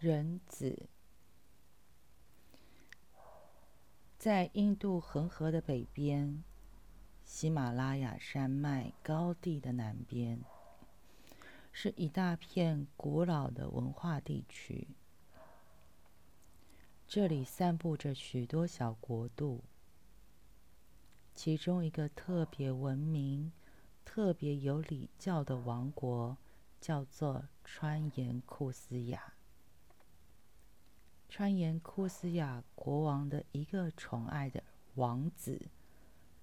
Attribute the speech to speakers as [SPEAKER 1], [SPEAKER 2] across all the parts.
[SPEAKER 1] 人子。在印度恒河的北边，喜马拉雅山脉高地的南边，是一大片古老的文化地区。这里散布着许多小国度，其中一个特别文明、特别有礼教的王国，叫做川延库斯雅。川延库斯亚国王的一个宠爱的王子，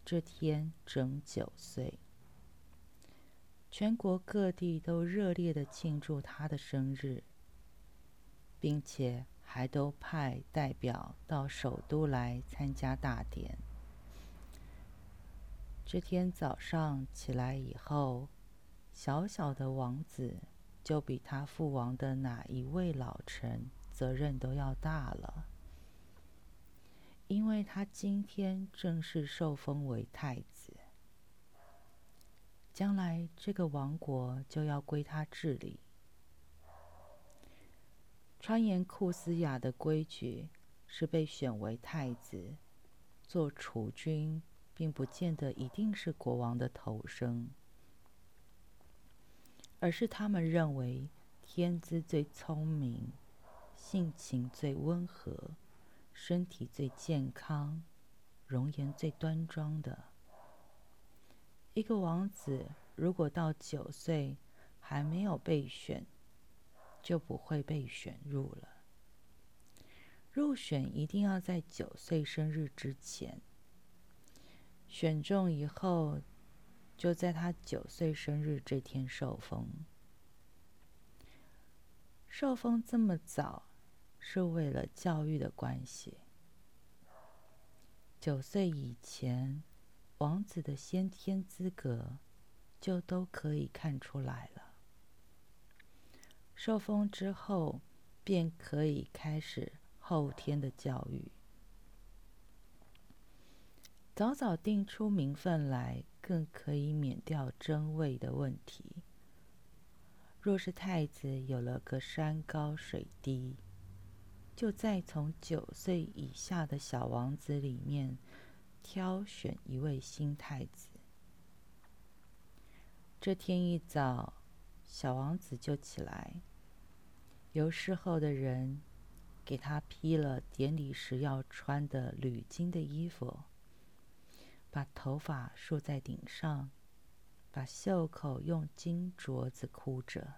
[SPEAKER 1] 这天整九岁。全国各地都热烈的庆祝他的生日，并且还都派代表到首都来参加大典。这天早上起来以后，小小的王子就比他父王的哪一位老臣？责任都要大了，因为他今天正式受封为太子，将来这个王国就要归他治理。川延库斯雅的规矩是，被选为太子做储君，并不见得一定是国王的头生，而是他们认为天资最聪明。性情最温和，身体最健康，容颜最端庄的一个王子，如果到九岁还没有被选，就不会被选入了。入选一定要在九岁生日之前，选中以后，就在他九岁生日这天受封。受封这么早。是为了教育的关系。九岁以前，王子的先天资格就都可以看出来了。受封之后，便可以开始后天的教育。早早定出名分来，更可以免掉争位的问题。若是太子有了个山高水低，就再从九岁以下的小王子里面挑选一位新太子。这天一早，小王子就起来，由侍候的人给他披了典礼时要穿的铝金的衣服，把头发束在顶上，把袖口用金镯子箍着，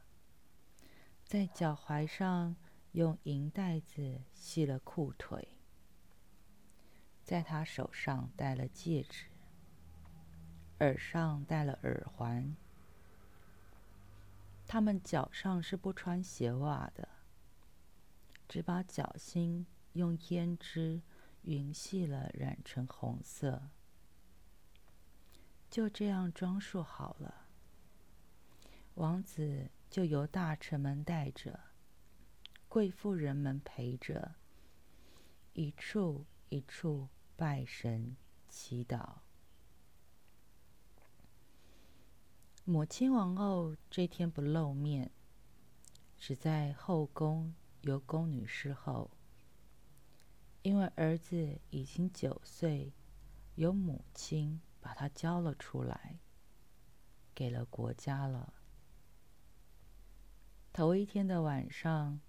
[SPEAKER 1] 在脚踝上。用银带子系了裤腿，在他手上戴了戒指，耳上戴了耳环。他们脚上是不穿鞋袜的，只把脚心用胭脂匀细了染成红色。就这样装束好了，王子就由大臣们带着。贵妇人们陪着，一处一处拜神祈祷。母亲王后这天不露面，只在后宫由宫女侍候。因为儿子已经九岁，由母亲把他交了出来，给了国家了。头一天的晚上。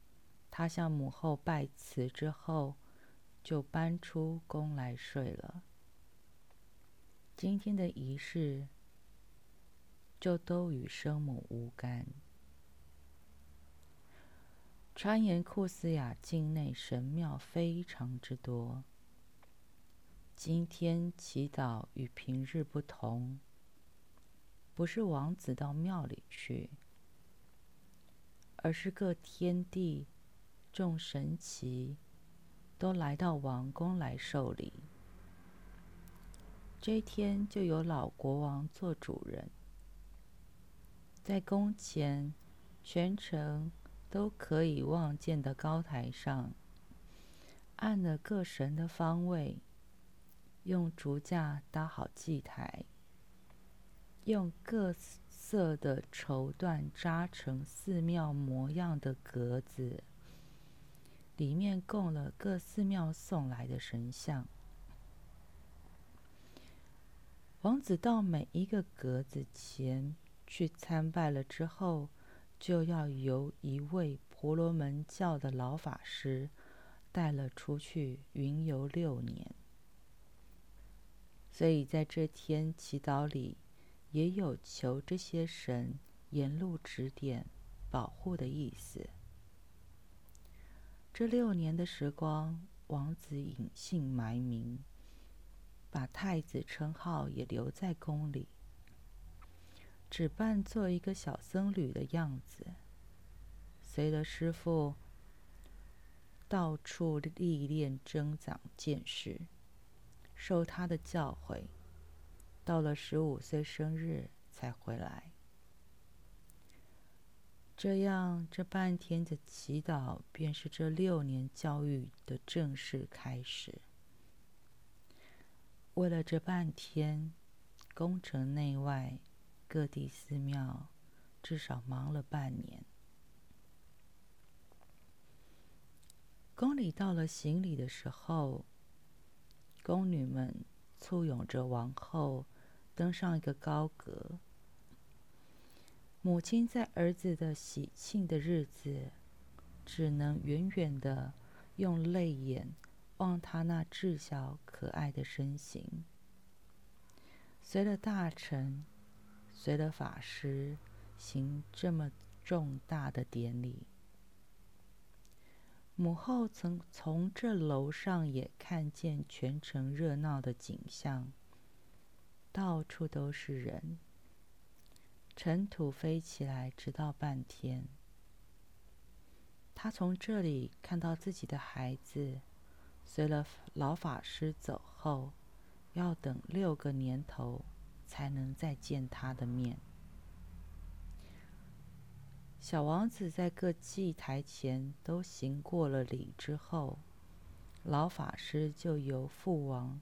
[SPEAKER 1] 他向母后拜辞之后，就搬出宫来睡了。今天的仪式就都与生母无干。川延库斯雅境内神庙非常之多。今天祈祷与平日不同，不是王子到庙里去，而是各天地。众神奇都来到王宫来受礼。这天就有老国王做主人，在宫前全城都可以望见的高台上，按了各神的方位，用竹架搭好祭台，用各色的绸缎扎成寺庙模样的格子。里面供了各寺庙送来的神像。王子到每一个格子前去参拜了之后，就要由一位婆罗门教的老法师带了出去云游六年。所以在这天祈祷里，也有求这些神沿路指点、保护的意思。这六年的时光，王子隐姓埋名，把太子称号也留在宫里，只扮做一个小僧侣的样子，随了师傅到处历练增长见识，受他的教诲，到了十五岁生日才回来。这样，这半天的祈祷便是这六年教育的正式开始。为了这半天，宫城内外各地寺庙至少忙了半年。宫里到了行礼的时候，宫女们簇拥着王后登上一个高阁。母亲在儿子的喜庆的日子，只能远远的用泪眼望他那稚小可爱的身形。随了大臣，随了法师行这么重大的典礼，母后曾从这楼上也看见全城热闹的景象，到处都是人。尘土飞起来，直到半天。他从这里看到自己的孩子，随了老法师走后，要等六个年头才能再见他的面。小王子在各祭台前都行过了礼之后，老法师就由父王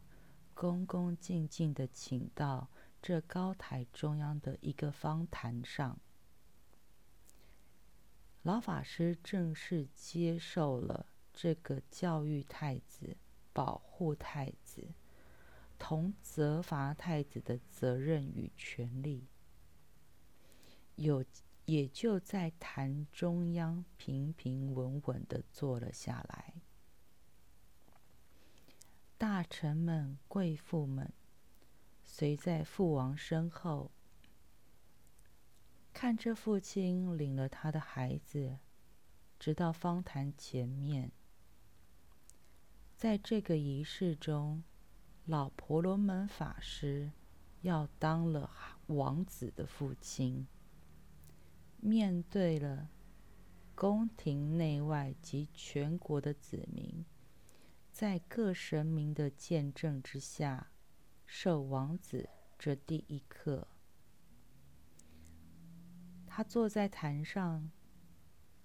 [SPEAKER 1] 恭恭敬敬的请到。这高台中央的一个方坛上，老法师正式接受了这个教育太子、保护太子、同责罚太子的责任与权利，有也就在坛中央平平稳稳的坐了下来。大臣们、贵妇们。随在父王身后，看着父亲领了他的孩子，直到方坛前面。在这个仪式中，老婆罗门法师要当了王子的父亲，面对了宫廷内外及全国的子民，在各神明的见证之下。受王子这第一课，他坐在坛上，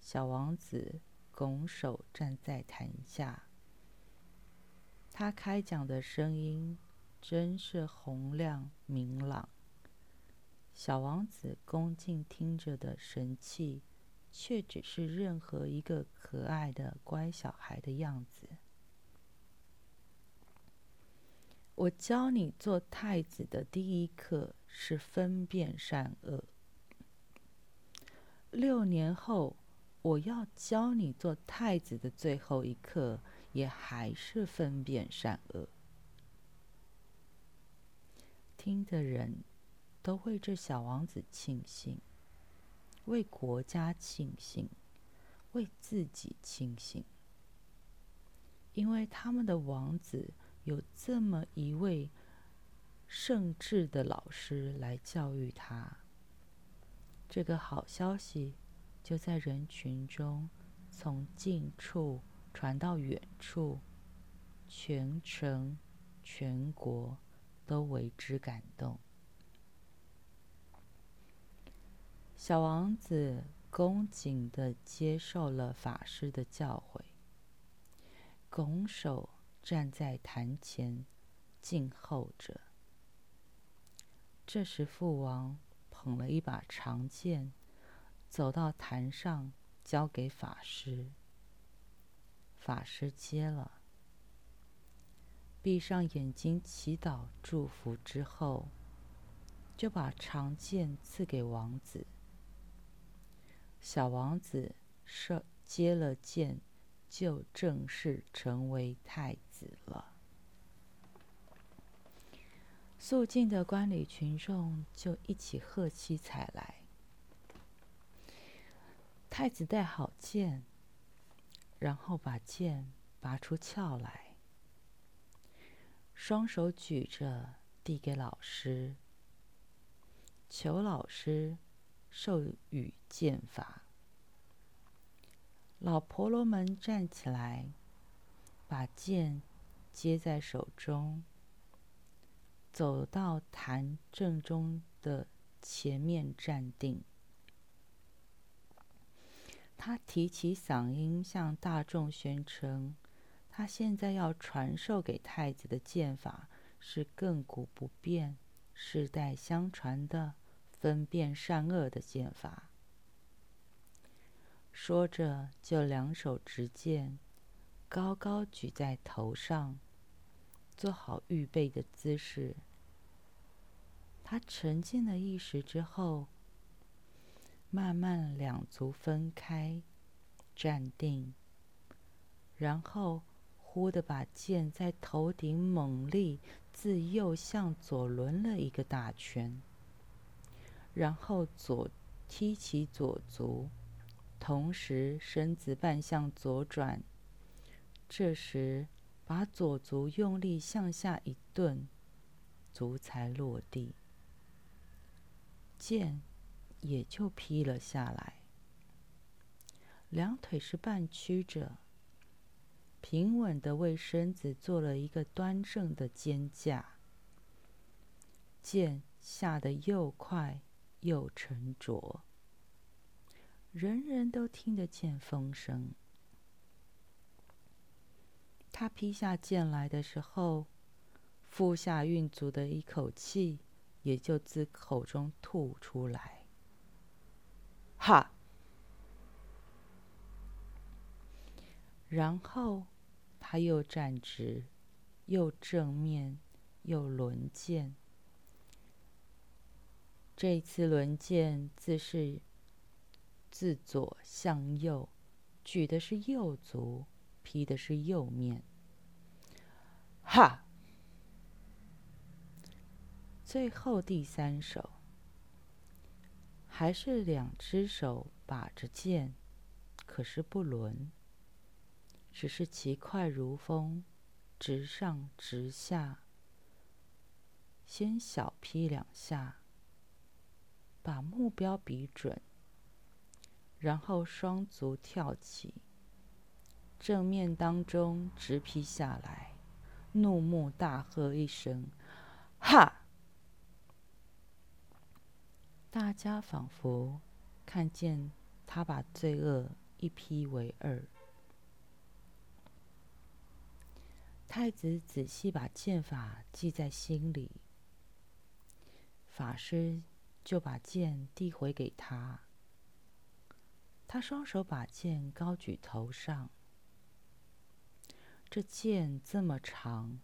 [SPEAKER 1] 小王子拱手站在坛下。他开讲的声音真是洪亮明朗，小王子恭敬听着的神气，却只是任何一个可爱的乖小孩的样子。我教你做太子的第一课是分辨善恶。六年后，我要教你做太子的最后一课，也还是分辨善恶。听的人都为这小王子庆幸，为国家庆幸，为自己庆幸，因为他们的王子。有这么一位圣智的老师来教育他，这个好消息就在人群中从近处传到远处，全城、全国都为之感动。小王子恭敬的接受了法师的教诲，拱手。站在坛前，静候着。这时，父王捧了一把长剑，走到坛上，交给法师。法师接了，闭上眼睛祈祷祝福之后，就把长剑赐给王子。小王子受接了剑，就正式成为太子了。肃静的观礼群众就一起喝起彩来。太子带好剑。然后把剑拔出鞘来，双手举着递给老师，求老师授予剑法。老婆罗门站起来，把剑接在手中，走到坛正中的前面站定。他提起嗓音，向大众宣称：“他现在要传授给太子的剑法是亘古不变、世代相传的分辨善恶的剑法。”说着，就两手执剑，高高举在头上，做好预备的姿势。他沉静了一时之后。慢慢两足分开，站定，然后忽地把剑在头顶猛力自右向左抡了一个大圈，然后左踢起左足，同时身子半向左转。这时把左足用力向下一顿，足才落地。剑。也就劈了下来，两腿是半曲着，平稳的为身子做了一个端正的肩架。剑下的又快又沉着，人人都听得见风声。他劈下剑来的时候，腹下运足的一口气也就自口中吐出来。哈！然后他又站直，又正面，又轮剑。这次轮剑自是自左向右，举的是右足，劈的是右面。哈！最后第三手。还是两只手把着剑，可是不轮，只是其快如风，直上直下。先小劈两下，把目标比准，然后双足跳起，正面当中直劈下来，怒目大喝一声：“哈！”大家仿佛看见他把罪恶一劈为二。太子仔细把剑法记在心里，法师就把剑递回给他。他双手把剑高举头上，这剑这么长，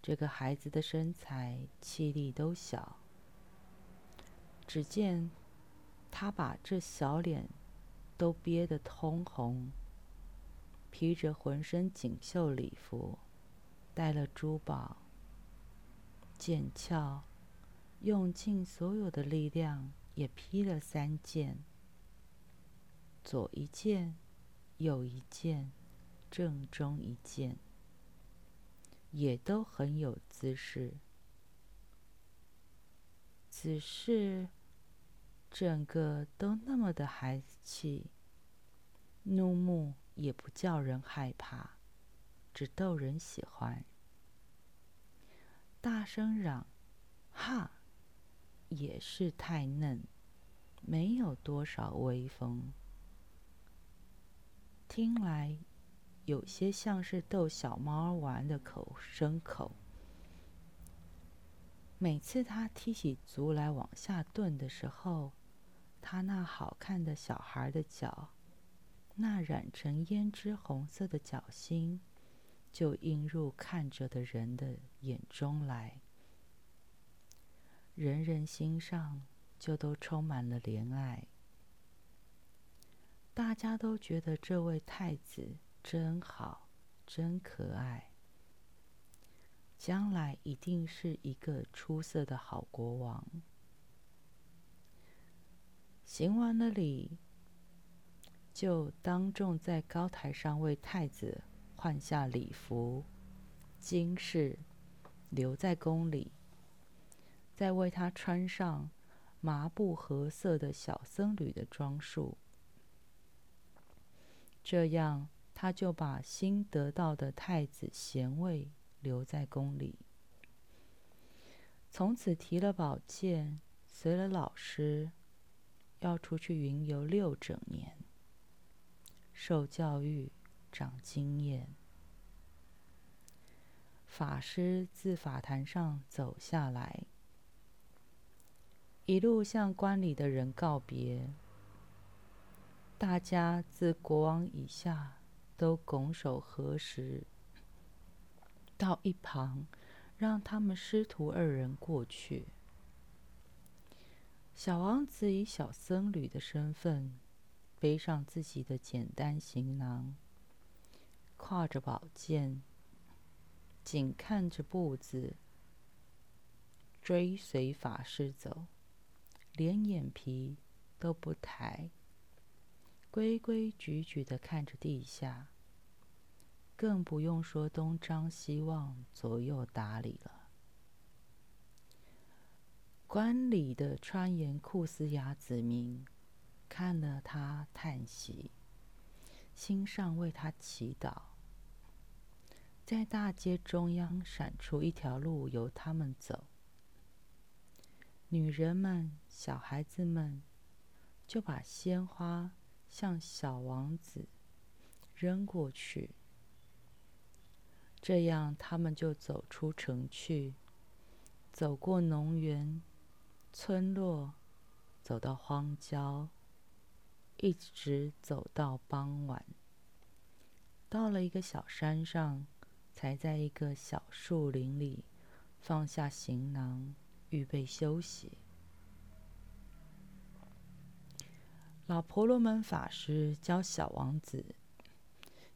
[SPEAKER 1] 这个孩子的身材气力都小。只见他把这小脸都憋得通红，披着浑身锦绣礼服，戴了珠宝，剑鞘用尽所有的力量也劈了三剑，左一剑，右一剑，正中一剑，也都很有姿势，只是。整个都那么的孩子气，怒目也不叫人害怕，只逗人喜欢。大声嚷“哈”，也是太嫩，没有多少威风。听来有些像是逗小猫玩的口声口。每次他踢起足来往下顿的时候，他那好看的小孩的脚，那染成胭脂红色的脚心就映入看着的人的眼中来，人人心上就都充满了怜爱。大家都觉得这位太子真好，真可爱，将来一定是一个出色的好国王。行完了礼，就当众在高台上为太子换下礼服、金饰，留在宫里，再为他穿上麻布褐色的小僧侣的装束。这样，他就把新得到的太子贤位留在宫里。从此提了宝剑，随了老师，要出去云游六整年，受教育，长经验。法师自法坛上走下来，一路向观里的人告别。大家自国王以下都拱手合十，到一旁让他们师徒二人过去。小王子以小僧侣的身份，背上自己的简单行囊，挎着宝剑，紧看着步子，追随法师走，连眼皮都不抬。规规矩矩的看着地下，更不用说东张西望、左右打理了。观礼的川岩库斯雅子民看了他叹息，心上为他祈祷。在大街中央闪出一条路，由他们走。女人们、小孩子们就把鲜花。向小王子扔过去，这样他们就走出城去，走过农园、村落，走到荒郊，一直走到傍晚，到了一个小山上，才在一个小树林里放下行囊，预备休息。老婆罗门法师教小王子，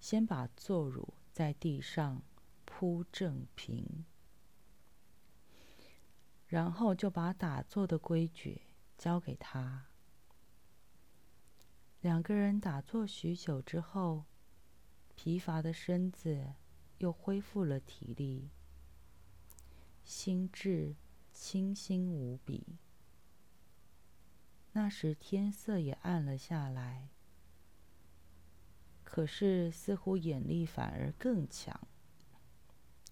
[SPEAKER 1] 先把坐乳在地上铺正平，然后就把打坐的规矩教给他。两个人打坐许久之后，疲乏的身子又恢复了体力，心智清新无比。那时天色也暗了下来，可是似乎眼力反而更强，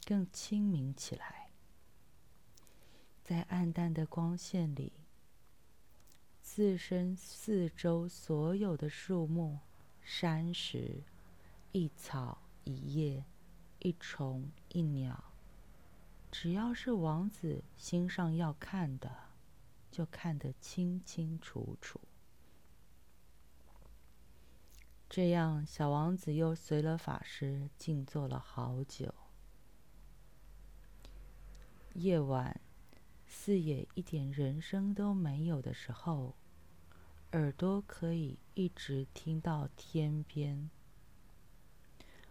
[SPEAKER 1] 更清明起来。在暗淡的光线里，自身四周所有的树木、山石、一草一叶、一虫一鸟，只要是王子心上要看的。就看得清清楚楚。这样，小王子又随了法师静坐了好久。夜晚，四野一点人声都没有的时候，耳朵可以一直听到天边。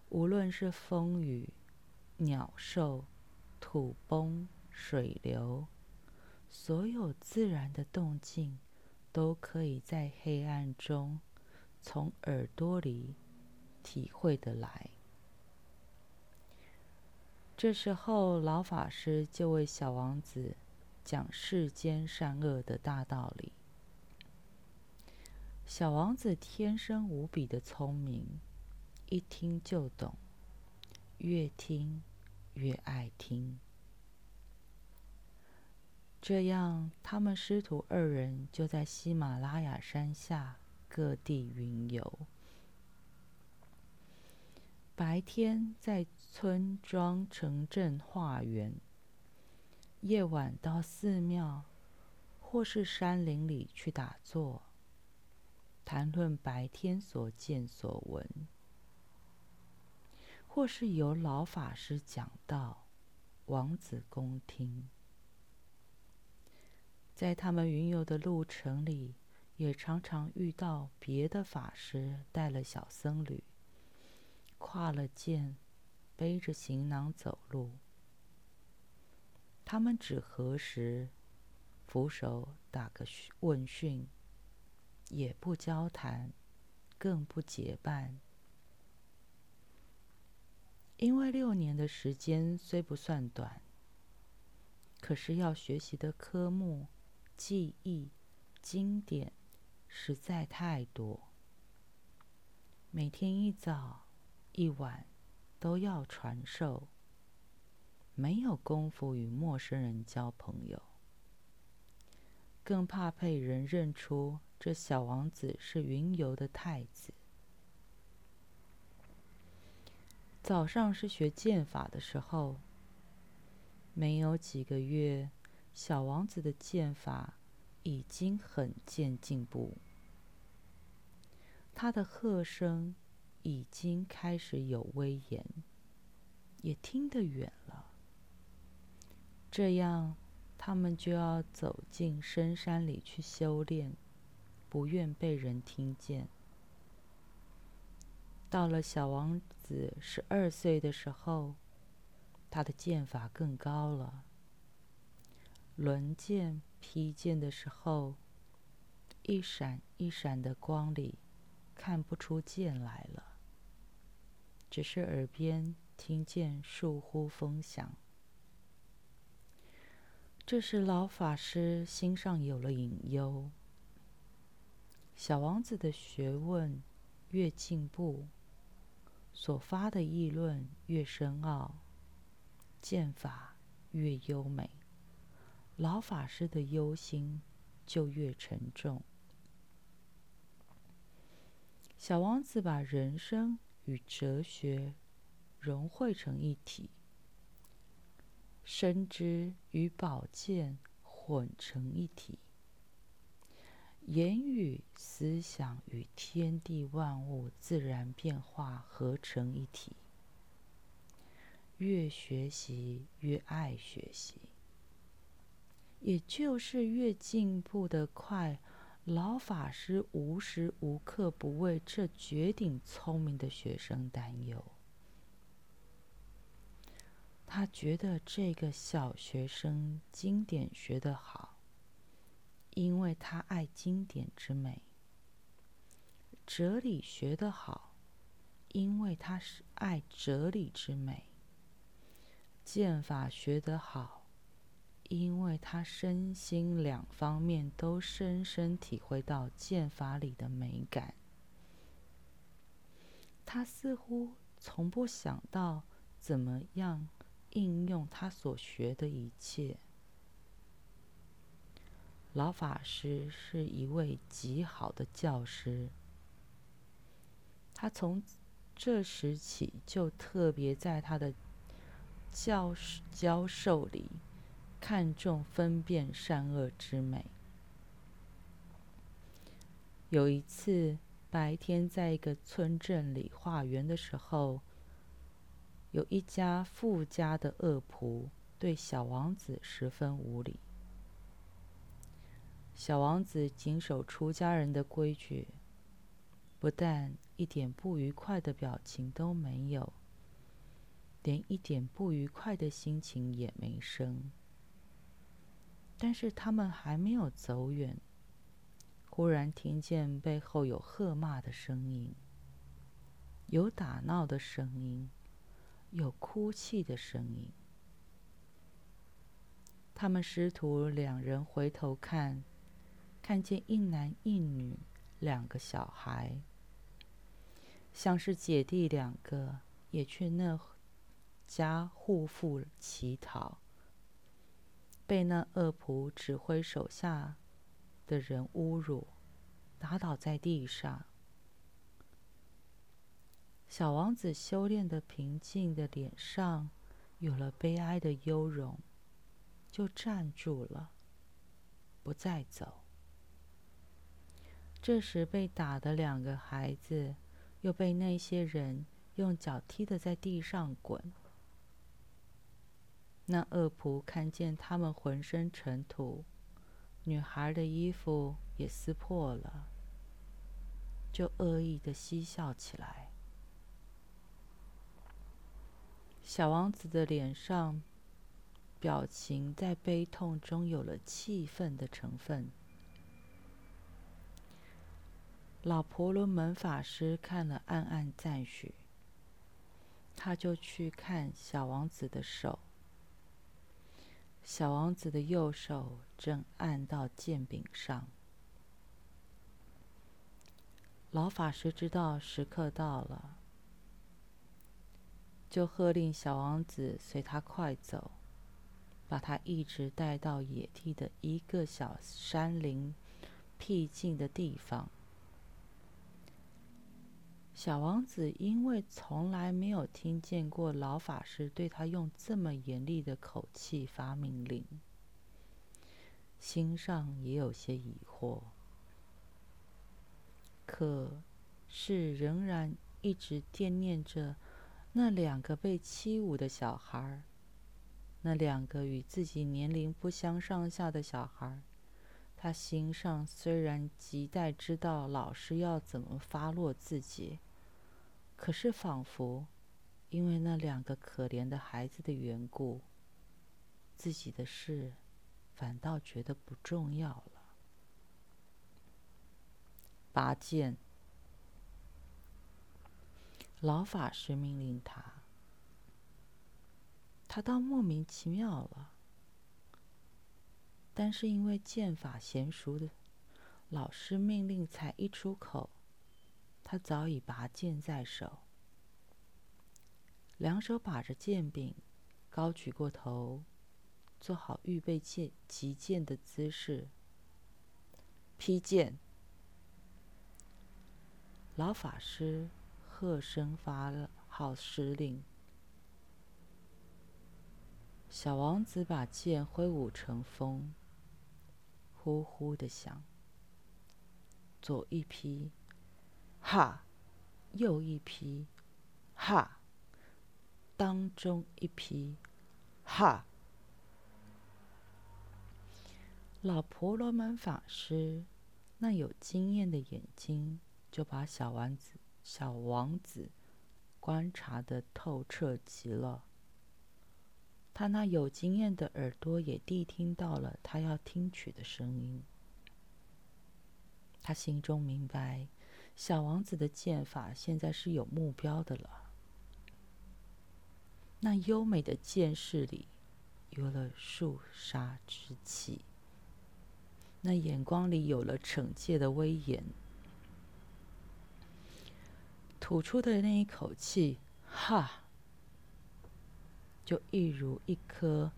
[SPEAKER 1] 无论是风雨、鸟兽、土崩、水流。所有自然的动静，都可以在黑暗中从耳朵里体会得来。这时候，老法师就为小王子讲世间善恶的大道理。小王子天生无比的聪明，一听就懂，越听越爱听。这样，他们师徒二人就在喜马拉雅山下各地云游。白天在村庄、城镇化缘，夜晚到寺庙或是山林里去打坐。谈论白天所见所闻，或是由老法师讲道，王子恭听。在他们云游的路程里，也常常遇到别的法师带了小僧侣，挎了剑，背着行囊走路。他们只合十，扶手打个问讯。也不交谈，更不结伴，因为六年的时间虽不算短，可是要学习的科目、记忆、经典实在太多，每天一早一晚都要传授，没有功夫与陌生人交朋友，更怕被人认出。这小王子是云游的太子。早上是学剑法的时候，没有几个月，小王子的剑法已经很见进步，他的喝声已经开始有威严，也听得远了。这样，他们就要走进深山里去修炼。不愿被人听见。到了小王子十二岁的时候，他的剑法更高了。轮剑劈剑的时候，一闪一闪的光里，看不出剑来了，只是耳边听见树呼风响。这时老法师心上有了隐忧。小王子的学问越进步，所发的议论越深奥，剑法越优美，老法师的忧心就越沉重。小王子把人生与哲学融汇成一体，深知与宝剑混成一体。言语、思想与天地万物自然变化合成一体。越学习越爱学习，也就是越进步的快。老法师无时无刻不为这绝顶聪明的学生担忧。他觉得这个小学生经典学得好。因为他爱经典之美，哲理学得好；因为他是爱哲理之美，剑法学得好；因为他身心两方面都深深体会到剑法里的美感。他似乎从不想到怎么样应用他所学的一切。老法师是一位极好的教师，他从这时起就特别在他的教教授里看重分辨善恶之美。有一次白天在一个村镇里化缘的时候，有一家富家的恶仆对小王子十分无礼。小王子谨守出家人的规矩，不但一点不愉快的表情都没有，连一点不愉快的心情也没生。但是他们还没有走远，忽然听见背后有喝骂的声音，有打闹的声音，有哭泣的声音。他们师徒两人回头看。看见一男一女两个小孩，像是姐弟两个，也去那家护妇乞讨，被那恶仆指挥手下的人侮辱，打倒在地上。小王子修炼的平静的脸上有了悲哀的忧容，就站住了，不再走。这时被打的两个孩子，又被那些人用脚踢的在地上滚。那恶仆看见他们浑身尘土，女孩的衣服也撕破了，就恶意的嬉笑起来。小王子的脸上表情在悲痛中有了气愤的成分。老婆罗门法师看了，暗暗赞许。他就去看小王子的手。小王子的右手正按到剑柄上。老法师知道时刻到了，就喝令小王子随他快走，把他一直带到野地的一个小山林僻静的地方。小王子因为从来没有听见过老法师对他用这么严厉的口气发命令，心上也有些疑惑，可是仍然一直惦念着那两个被欺侮的小孩，那两个与自己年龄不相上下的小孩。他心上虽然急待知道老师要怎么发落自己。可是，仿佛因为那两个可怜的孩子的缘故，自己的事反倒觉得不重要了。拔剑，老法师命令他，他倒莫名其妙了。但是因为剑法娴熟的老师命令才一出口。他早已拔剑在手，两手把着剑柄，高举过头，做好预备剑击剑的姿势。劈剑！老法师喝声发了号施令，小王子把剑挥舞成风，呼呼的响，左一劈。哈，又一批，哈，当中一批，哈。老婆罗门法师那有经验的眼睛，就把小王子、小王子观察的透彻极了。他那有经验的耳朵也谛听到了他要听取的声音。他心中明白。小王子的剑法现在是有目标的了。那优美的剑势里有了肃杀之气，那眼光里有了惩戒的威严。吐出的那一口气，哈，就一如一颗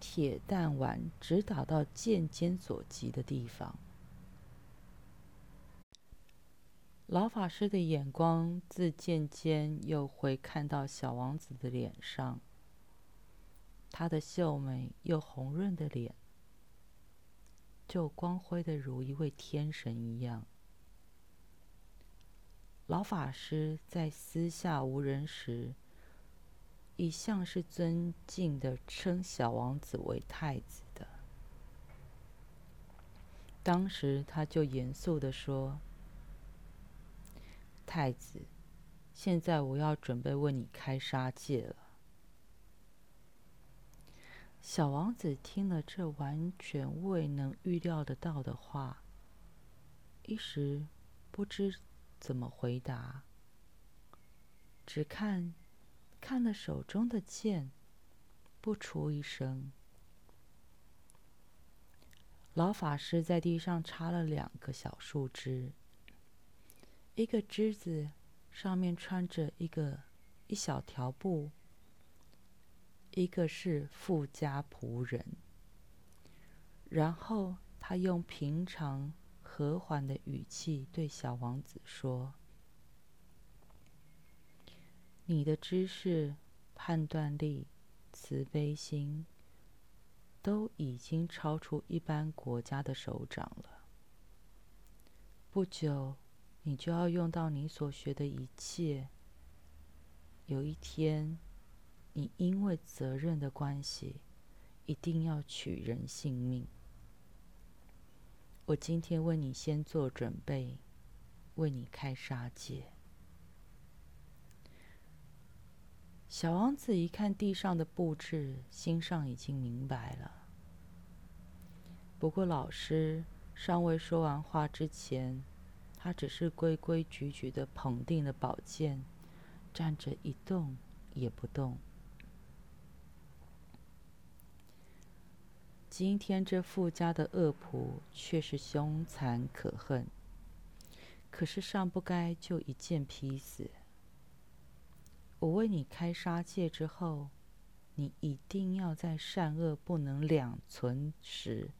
[SPEAKER 1] 铁弹丸，直打到剑尖所及的地方。老法师的眼光自渐渐又回看到小王子的脸上，他的秀美又红润的脸，就光辉的如一位天神一样。老法师在私下无人时，一向是尊敬的称小王子为太子的。当时他就严肃的说。太子，现在我要准备为你开杀戒了。小王子听了这完全未能预料得到的话，一时不知怎么回答，只看看了手中的剑，不出一声。老法师在地上插了两个小树枝。一个枝子上面穿着一个一小条布，一个是富家仆人。然后他用平常和缓的语气对小王子说：“你的知识、判断力、慈悲心，都已经超出一般国家的首长了。”不久，你就要用到你所学的一切。有一天，你因为责任的关系，一定要取人性命。我今天为你先做准备，为你开杀戒。小王子一看地上的布置，心上已经明白了。不过，老师尚未说完话之前，他只是规规矩矩的捧定了宝剑，站着一动也不动。今天这富家的恶仆却是凶残可恨，可是尚不该就一剑劈死。我为你开杀戒之后，你一定要在善恶不能两存时，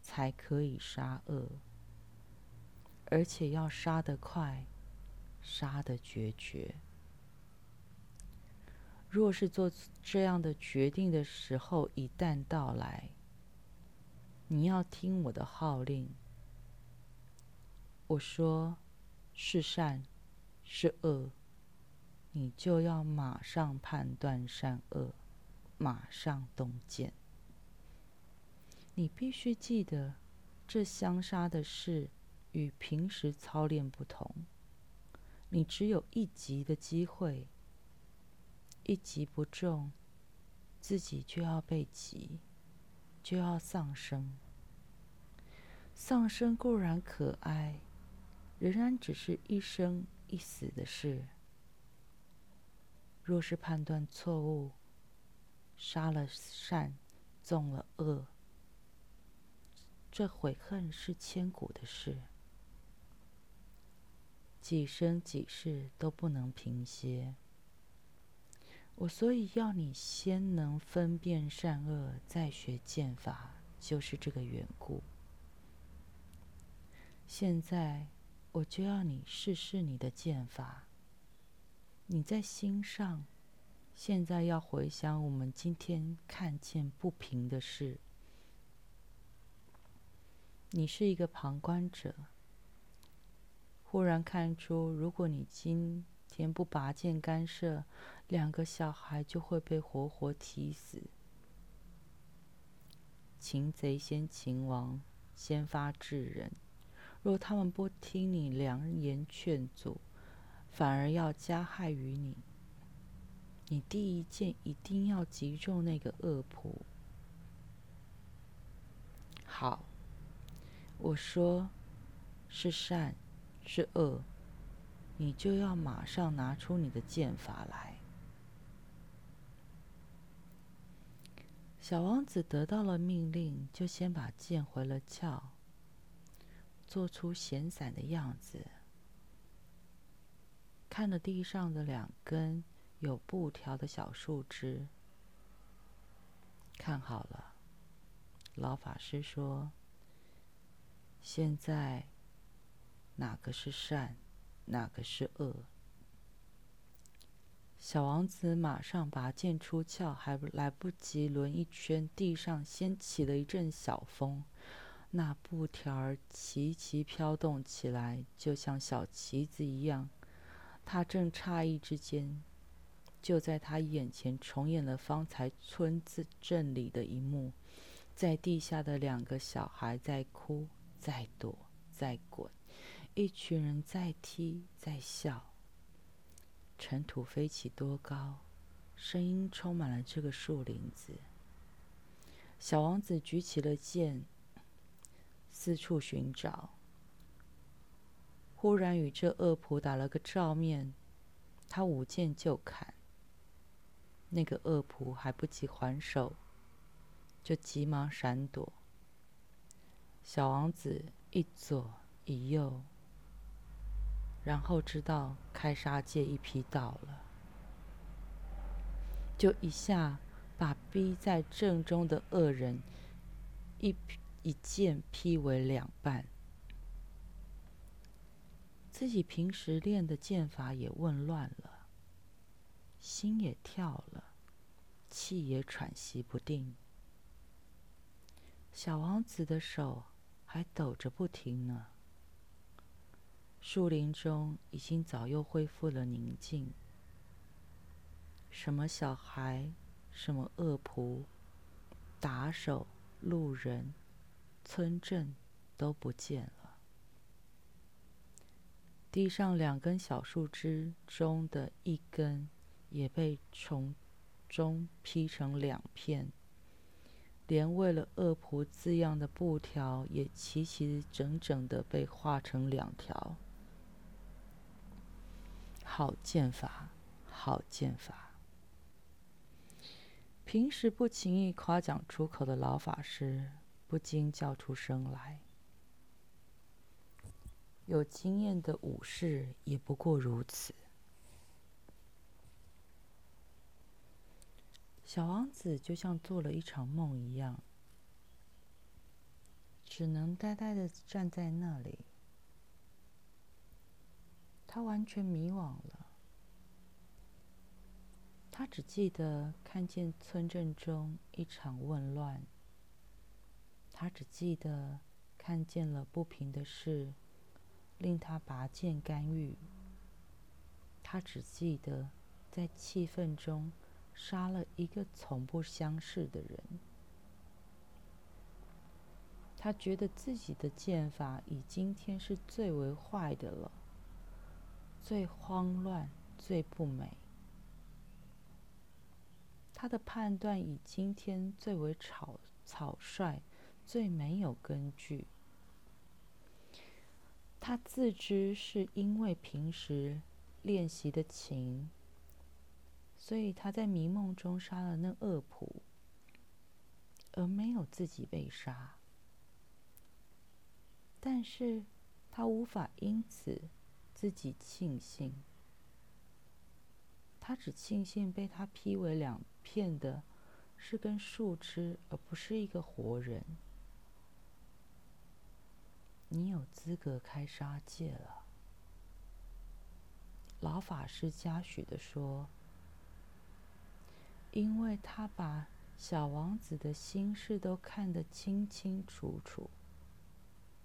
[SPEAKER 1] 才可以杀恶，而且要杀得快，杀得决绝。若是做这样的决定的时候一旦到来，你要听我的号令。我说是善，是恶，你就要马上判断善恶，马上动剑。你必须记得，这相杀的事与平时操练不同。你只有一击的机会，一击不中，自己就要被击。就要丧生。丧生固然可哀，仍然只是一生一死的事。若是判断错误，杀了善，纵了恶，这悔恨是千古的事，几生几世都不能平歇。我所以要你先能分辨善恶，再学剑法，就是这个缘故。现在我就要你试试你的剑法。你在心上，现在要回想我们今天看见不平的事。你是一个旁观者，忽然看出，如果你今天不拔剑干涉，两个小孩就会被活活踢死。擒贼先擒王，先发制人。若他们不听你良言劝阻，反而要加害于你，你第一剑一定要击中那个恶仆。好，我说是善是恶。你就要马上拿出你的剑法来。小王子得到了命令，就先把剑回了鞘，做出闲散的样子，看着地上的两根有布条的小树枝，看好了。老法师说：“现在哪个是善？”哪个是恶？小王子马上拔剑出鞘，还来不及轮一圈，地上掀起了一阵小风，那布条儿齐齐飘动起来，就像小旗子一样。他正诧异之间，就在他眼前重演了方才村子镇里的一幕：在地下的两个小孩在哭，在躲，在滚。一群人在踢，在笑。尘土飞起多高，声音充满了这个树林子。小王子举起了剑，四处寻找。忽然与这恶仆打了个照面，他舞剑就砍。那个恶仆还不及还手，就急忙闪躲。小王子一左一右。然后知道开杀戒一批到了，就一下把逼在正中的恶人一一剑劈为两半，自己平时练的剑法也紊乱了，心也跳了，气也喘息不定，小王子的手还抖着不停呢。树林中已经早又恢复了宁静，什么小孩，什么恶仆、打手、路人、村镇都不见了。地上两根小树枝中的一根也被从中劈成两片，连为了“恶仆”字样的布条也齐齐整整的被划成两条。好剑法，好剑法！平时不轻易夸奖出口的老法师，不禁叫出声来。有经验的武士也不过如此。小王子就像做了一场梦一样，只能呆呆的站在那里。他完全迷惘了。他只记得看见村镇中一场混乱。他只记得看见了不平的事，令他拔剑干预。他只记得在气愤中杀了一个从不相识的人。他觉得自己的剑法以今天是最为坏的了。最慌乱、最不美。他的判断以今天最为草草率、最没有根据。他自知是因为平时练习的勤，所以他在迷梦中杀了那恶仆，而没有自己被杀。但是他无法因此。自己庆幸，他只庆幸被他劈为两片的是根树枝，而不是一个活人。你有资格开杀戒了，老法师嘉许的说，因为他把小王子的心事都看得清清楚楚，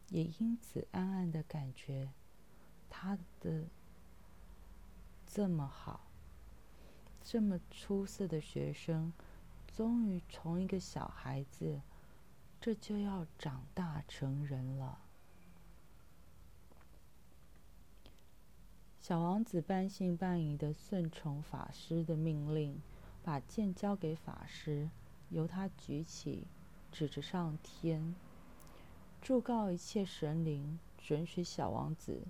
[SPEAKER 1] 也因此暗暗的感觉。他的这么好，这么出色的学生，终于从一个小孩子，这就要长大成人了。小王子半信半疑的顺从法师的命令，把剑交给法师，由他举起，指着上天，祝告一切神灵，准许小王子。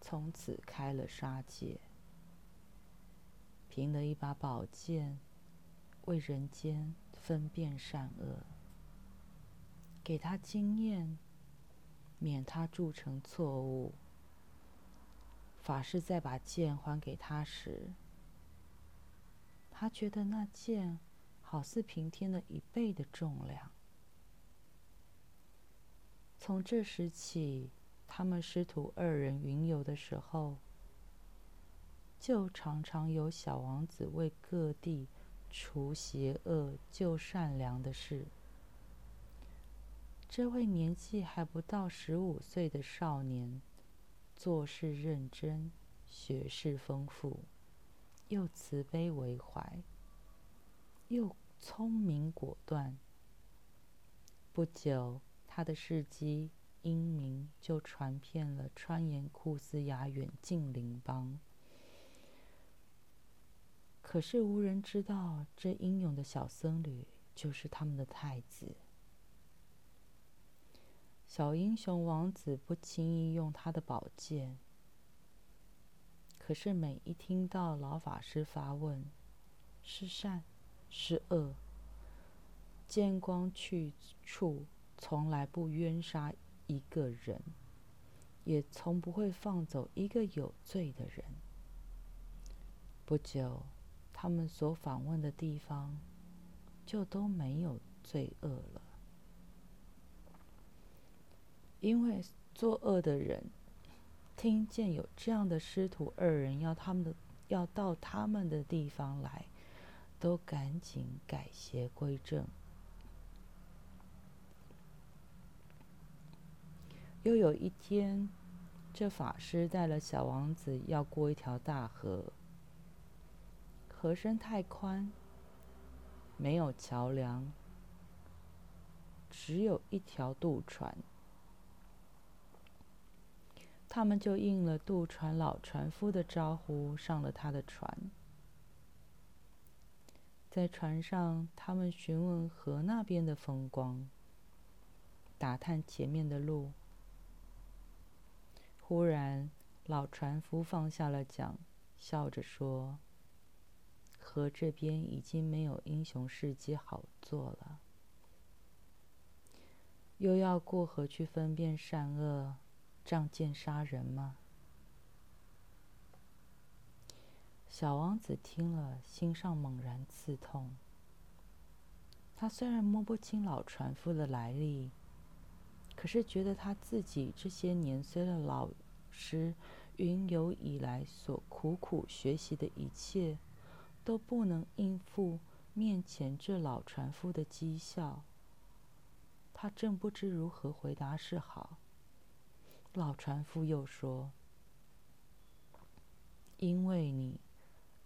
[SPEAKER 1] 从此开了杀戒，凭了一把宝剑，为人间分辨善恶，给他经验，免他铸成错误。法师再把剑还给他时，他觉得那剑好似平添了一倍的重量。从这时起。他们师徒二人云游的时候，就常常有小王子为各地除邪恶、救善良的事。这位年纪还不到十五岁的少年，做事认真，学识丰富，又慈悲为怀，又聪明果断。不久，他的事迹。英名就传遍了川岩库斯雅远近邻邦，可是无人知道，这英勇的小僧侣就是他们的太子。小英雄王子不轻易用他的宝剑，可是每一听到老法师发问，是善是恶，剑光去处，从来不冤杀。一个人，也从不会放走一个有罪的人。不久，他们所访问的地方就都没有罪恶了，因为作恶的人听见有这样的师徒二人要他们的要到他们的地方来，都赶紧改邪归正。又有一天，这法师带了小王子要过一条大河，河身太宽，没有桥梁，只有一条渡船。他们就应了渡船老船夫的招呼，上了他的船。在船上，他们询问河那边的风光，打探前面的路。忽然，老船夫放下了桨，笑着说：“河这边已经没有英雄事迹好做了，又要过河去分辨善恶。”仗剑杀人吗？小王子听了，心上猛然刺痛。他虽然摸不清老船夫的来历，可是觉得他自己这些年虽了老时云游以来所苦苦学习的一切，都不能应付面前这老船夫的讥笑。他正不知如何回答是好。老船夫又说：“因为你，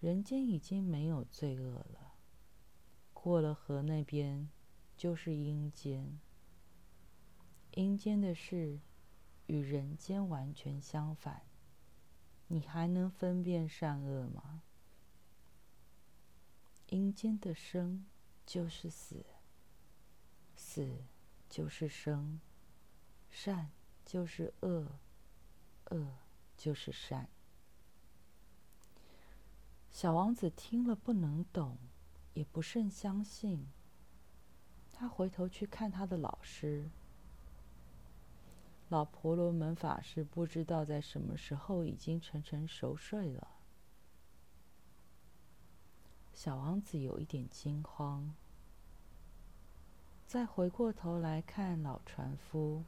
[SPEAKER 1] 人间已经没有罪恶了。过了河那边，就是阴间。阴间的事与人间完全相反。你还能分辨善恶吗？阴间的生就是死，死就是生，善。”就是恶，恶就是善。小王子听了不能懂，也不甚相信。他回头去看他的老师，老婆罗门法师，不知道在什么时候已经沉沉熟睡了。小王子有一点惊慌，再回过头来看老船夫。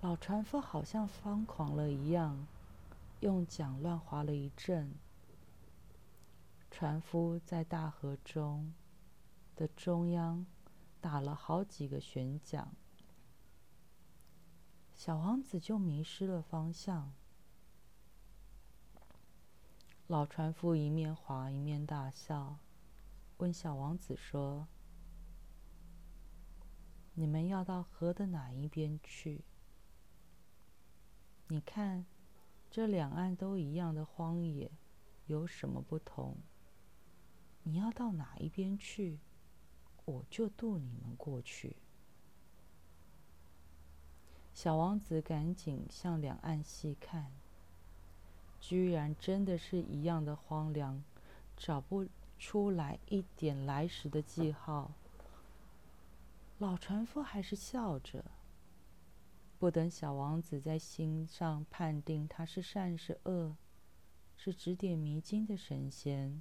[SPEAKER 1] 老船夫好像疯狂了一样，用桨乱划了一阵。船夫在大河中的中央打了好几个旋桨，小王子就迷失了方向。老船夫一面划一面大笑，问小王子说：“你们要到河的哪一边去？”你看，这两岸都一样的荒野，有什么不同？你要到哪一边去，我就渡你们过去。小王子赶紧向两岸细看，居然真的是一样的荒凉，找不出来一点来时的记号。老船夫还是笑着。不等小王子在心上判定他是善是恶，是指点迷津的神仙，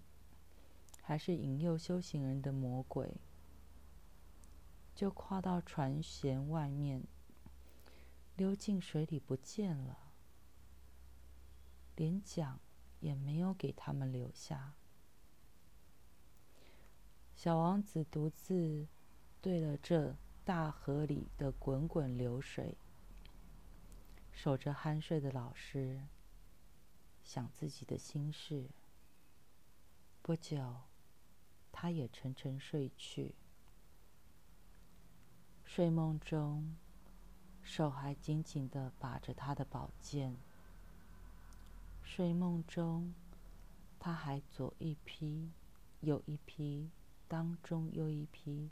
[SPEAKER 1] 还是引诱修行人的魔鬼，就跨到船舷外面，溜进水里不见了，连桨也没有给他们留下。小王子独自对了这大河里的滚滚流水。守着酣睡的老师，想自己的心事。不久，他也沉沉睡去。睡梦中，手还紧紧的把着他的宝剑。睡梦中，他还左一批，右一批，当中又一批，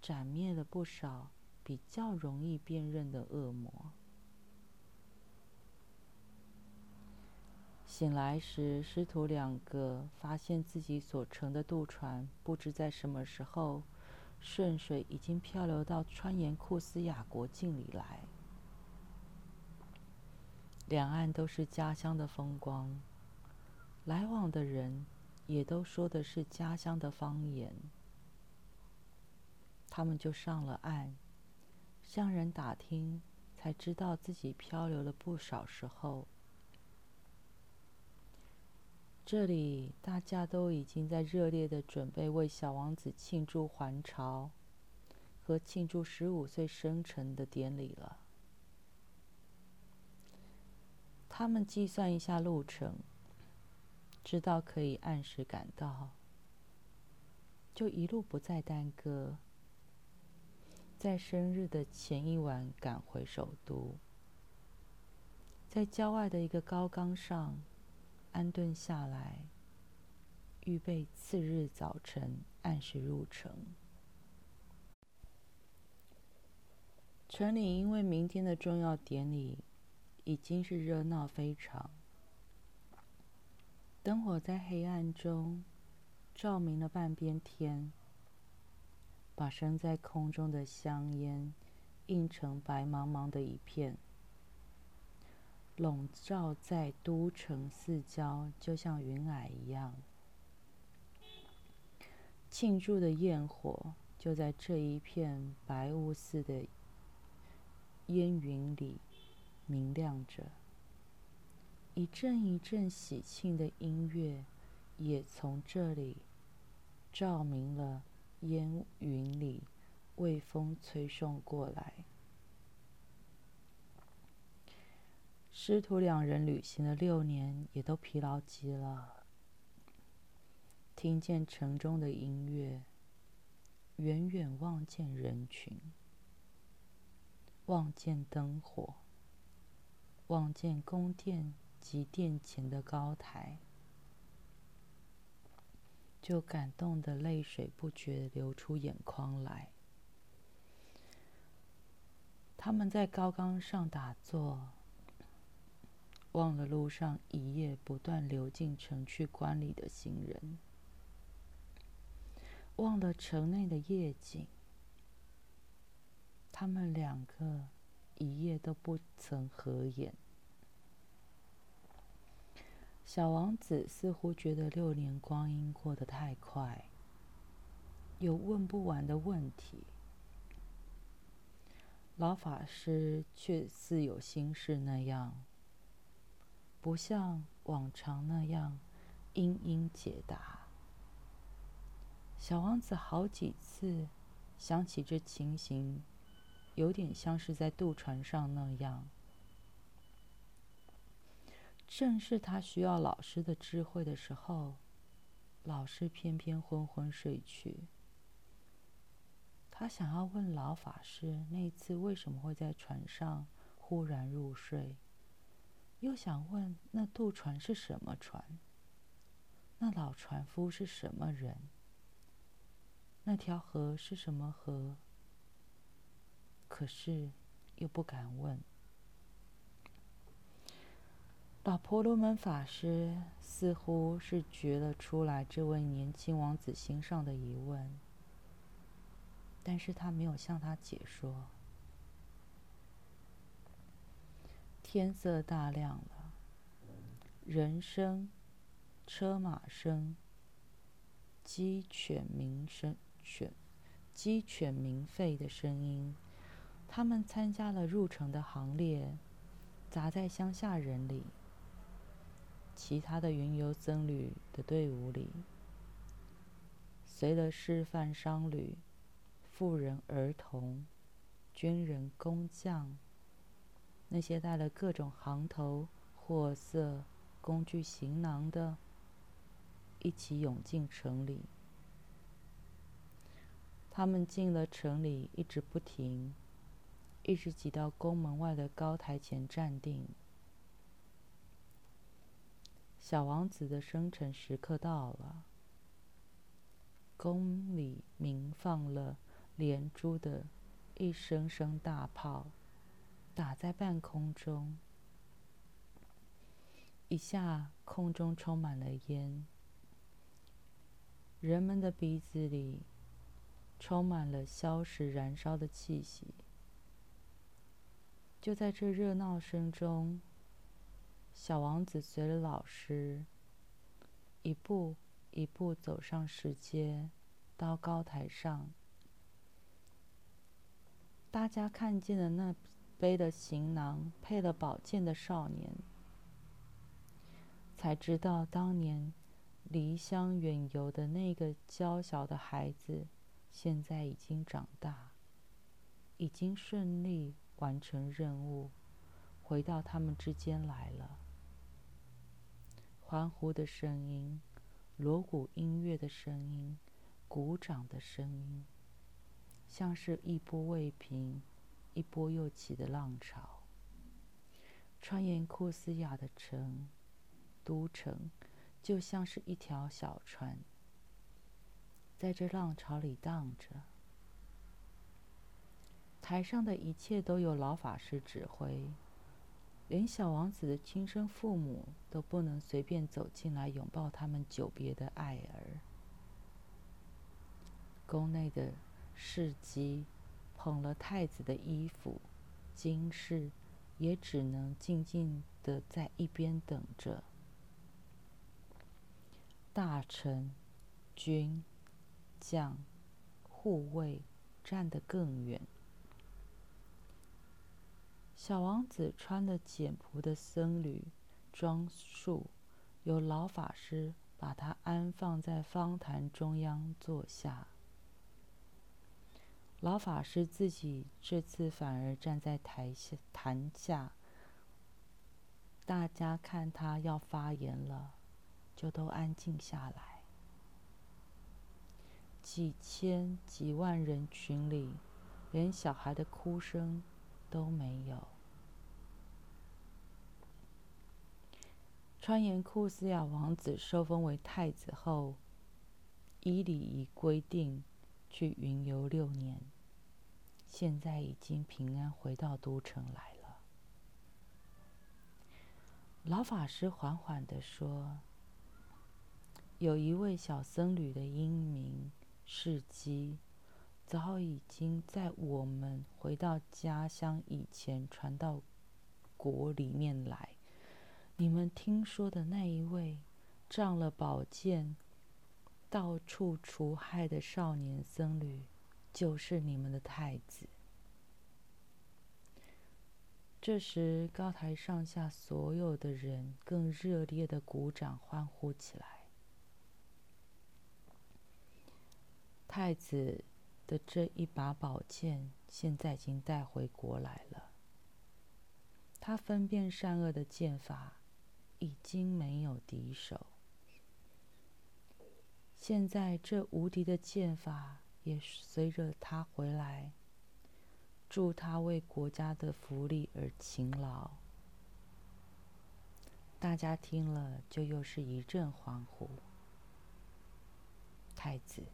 [SPEAKER 1] 斩灭了不少比较容易辨认的恶魔。醒来时，师徒两个发现自己所乘的渡船，不知在什么时候，顺水已经漂流到川沿库斯雅国境里来。两岸都是家乡的风光，来往的人也都说的是家乡的方言。他们就上了岸，向人打听，才知道自己漂流了不少时候。这里大家都已经在热烈的准备为小王子庆祝还朝和庆祝十五岁生辰的典礼了。他们计算一下路程，知道可以按时赶到，就一路不再耽搁，在生日的前一晚赶回首都，在郊外的一个高岗上安顿下来，预备次日早晨按时入城。城里因为明天的重要典礼，已经是热闹非常。灯火在黑暗中照明了半边天，把升在空中的香烟映成白茫茫的一片，笼罩在都城四郊，就像云霭一样。庆祝的焰火就在这一片白雾似的。烟云里明亮着，一阵一阵喜庆的音乐也从这里照明了烟云里，微风吹送过来。师徒两人旅行了六年，也都疲劳极了。听见城中的音乐，远远望见人群。望见灯火，望见宫殿及殿前的高台，就感动的泪水不觉流出眼眶来。他们在高岗上打坐，忘了路上一夜不断流进城去观礼的行人，忘了城内的夜景。他们两个一夜都不曾合眼。小王子似乎觉得六年光阴过得太快，有问不完的问题。老法师却似有心事那样，不像往常那样一一解答。小王子好几次想起这情形。有点像是在渡船上那样，正是他需要老师的智慧的时候，老师偏偏昏昏睡去。他想要问老法师那次为什么会在船上忽然入睡，又想问那渡船是什么船，那老船夫是什么人，那条河是什么河。可是，又不敢问。老婆罗门法师似乎是觉了出来这位年轻王子心上的疑问，但是他没有向他解说。天色大亮了，人声、车马声、鸡犬鸣声、犬、鸡犬鸣吠的声音。他们参加了入城的行列，杂在乡下人里，其他的云游僧侣的队伍里，随了示范商旅、妇人、儿童、军人、工匠，那些带了各种行头、货色、工具、行囊的，一起涌进城里。他们进了城里，一直不停。一直挤到宫门外的高台前站定。小王子的生辰时刻到了，宫里鸣放了连珠的一声声大炮，打在半空中，一下空中充满了烟，人们的鼻子里充满了硝石燃烧的气息。就在这热闹声中，小王子随着老师，一步一步走上石阶，到高台上。大家看见了那背的行囊、配了宝剑的少年，才知道当年离乡远游的那个娇小的孩子，现在已经长大，已经顺利。完成任务，回到他们之间来了。欢呼的声音，锣鼓音乐的声音，鼓掌的声音，像是一波未平、一波又起的浪潮，穿越库斯亚的城都城，就像是一条小船，在这浪潮里荡着。台上的一切都由老法师指挥，连小王子的亲生父母都不能随便走进来拥抱他们久别的爱儿。宫内的侍姬捧了太子的衣服，金氏也只能静静的在一边等着。大臣、军、将、护卫站得更远。小王子穿的简朴的僧侣装束，由老法师把他安放在方坛中央坐下。老法师自己这次反而站在台下坛下，大家看他要发言了，就都安静下来。几千几万人群里，连小孩的哭声。都没有。川沿库斯亚王子受封为太子后，依礼仪规定去云游六年，现在已经平安回到都城来了。老法师缓缓地说：“有一位小僧侣的英名事迹。”早已经在我们回到家乡以前传到国里面来。你们听说的那一位仗了宝剑到处除害的少年僧侣，就是你们的太子。这时，高台上下所有的人更热烈的鼓掌欢呼起来。太子。的这一把宝剑，现在已经带回国来了。他分辨善恶的剑法已经没有敌手。现在这无敌的剑法也随着他回来。祝他为国家的福利而勤劳。大家听了，就又是一阵欢呼。太子。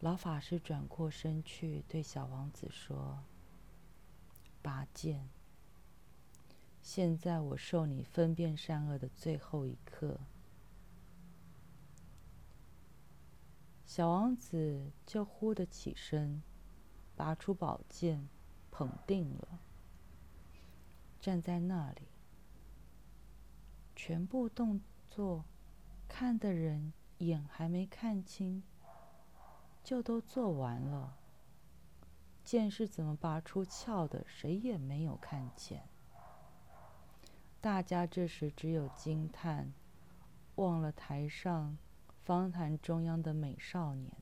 [SPEAKER 1] 老法师转过身去，对小王子说：“拔剑。现在我受你分辨善恶的最后一刻。”小王子就忽的起身，拔出宝剑，捧定了，站在那里。全部动作，看的人眼还没看清。就都做完了。剑是怎么拔出鞘的，谁也没有看见。大家这时只有惊叹，忘了台上方坛中央的美少年。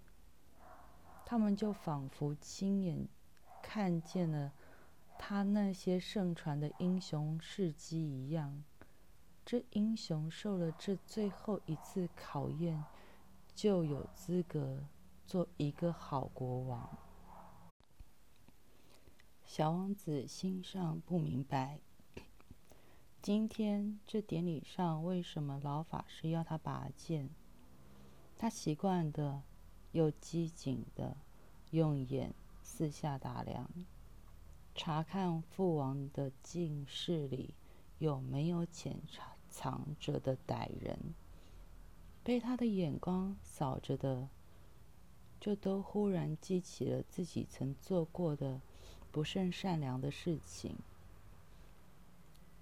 [SPEAKER 1] 他们就仿佛亲眼看见了他那些盛传的英雄事迹一样。这英雄受了这最后一次考验，就有资格。做一个好国王。小王子心上不明白，今天这典礼上为什么老法师要他拔剑？他习惯的又机警的用眼四下打量，查看父王的镜室里有没有潜藏着的歹人。被他的眼光扫着的。就都忽然记起了自己曾做过的不甚善良的事情。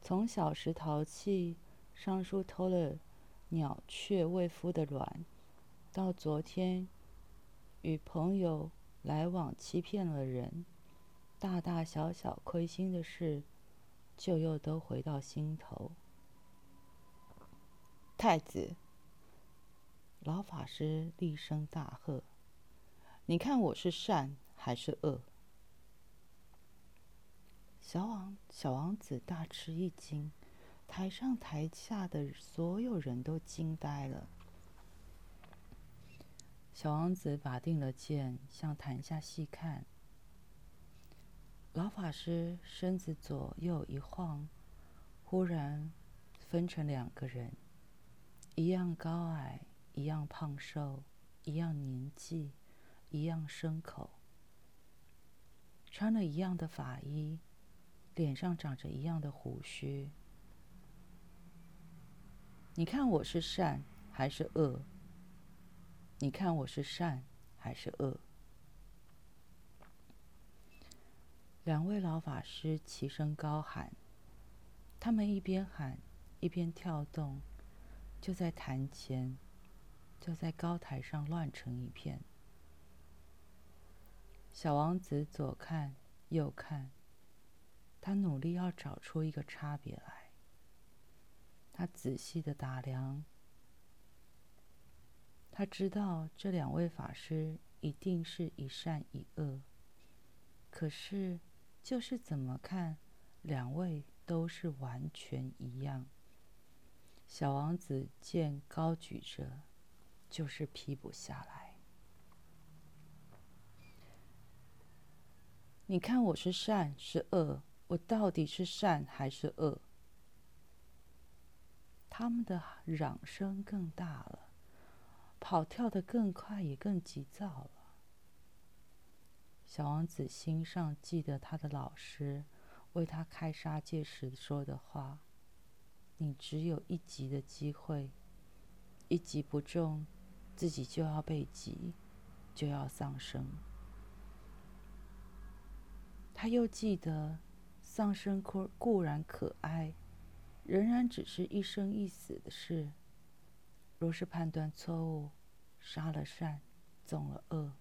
[SPEAKER 1] 从小时淘气，上书偷了鸟雀未孵的卵，到昨天与朋友来往欺骗了人，大大小小亏心的事，就又都回到心头。太子，老法师厉声大喝。你看我是善还是恶？小王小王子大吃一惊，台上台下的所有人都惊呆了。小王子把定了剑，向坛下细看。老法师身子左右一晃，忽然分成两个人，一样高矮，一样胖瘦，一样年纪，一样牲口，穿了一样的法衣，脸上长着一样的胡须。你看我是善还是恶？你看我是善还是恶？两位老法师齐声高喊，他们一边喊一边跳动，就在坛前，就在高台上乱成一片。小王子左看右看，他努力要找出一个差别来。他仔细的打量，他知道这两位法师一定是一善一恶，可是。就是怎么看，两位都是完全一样。小王子剑高举着，就是劈不下来。你看我是善是恶，我到底是善还是恶？他们的嚷声更大了，跑跳得更快，也更急躁了。小王子心上记得他的老师为他开杀戒时说的话：“你只有一击的机会，一击不中，自己就要被击，就要丧生。”他又记得，丧生固固然可哀，仍然只是一生一死的事。若是判断错误，杀了善，纵了恶。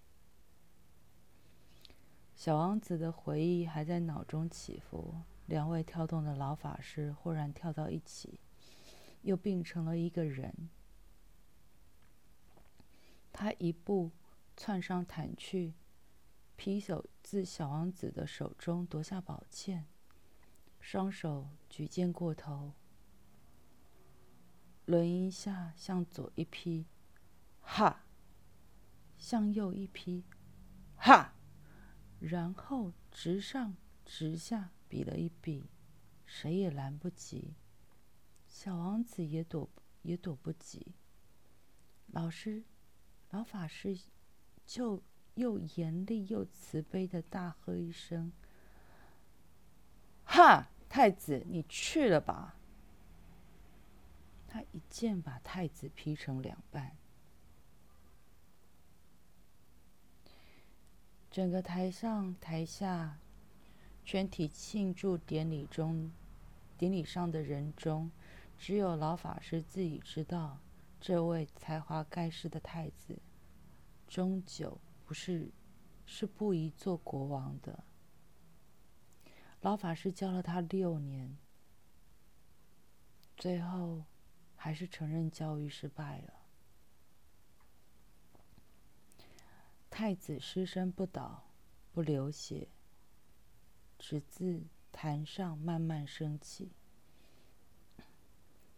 [SPEAKER 1] 小王子的回忆还在脑中起伏，两位跳动的老法师忽然跳到一起，又并成了一个人。他一步窜上毯去，劈手自小王子的手中夺下宝剑，双手举剑过头，轮一下向左一劈，哈；向右一劈，哈。然后直上直下比了一比，谁也拦不及。小王子也躲也躲不及。老师，老法师就又严厉又慈悲的大喝一声：“哈！太子，你去了吧！”他一剑把太子劈成两半。整个台上台下，全体庆祝典礼中，典礼上的人中，只有老法师自己知道，这位才华盖世的太子，终究不是，是不宜做国王的。老法师教了他六年，最后，还是承认教育失败了。太子尸身不倒，不流血，只自坛上慢慢升起，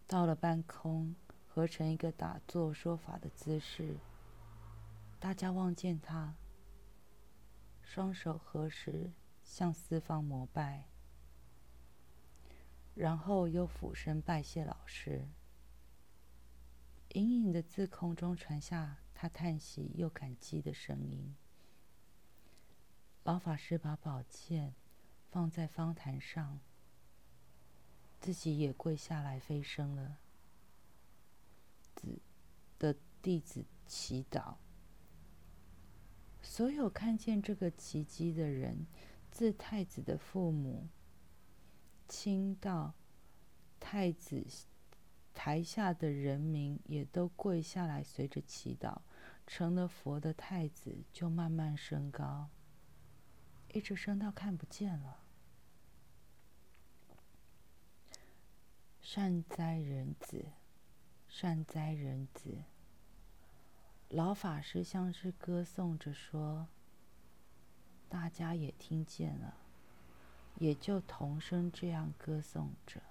[SPEAKER 1] 到了半空，合成一个打坐说法的姿势。大家望见他，双手合十，向四方膜拜，然后又俯身拜谢老师。隐隐的自空中传下。他叹息又感激的声音。老法师把宝剑放在方坛上，自己也跪下来飞升了。子的弟子祈祷。所有看见这个奇迹的人，自太子的父母，亲到太子台下的人民，也都跪下来，随着祈祷。成了佛的太子就慢慢升高，一直升到看不见了。善哉人子，善哉人子。老法师像是歌颂着说，大家也听见了，也就同声这样歌颂着。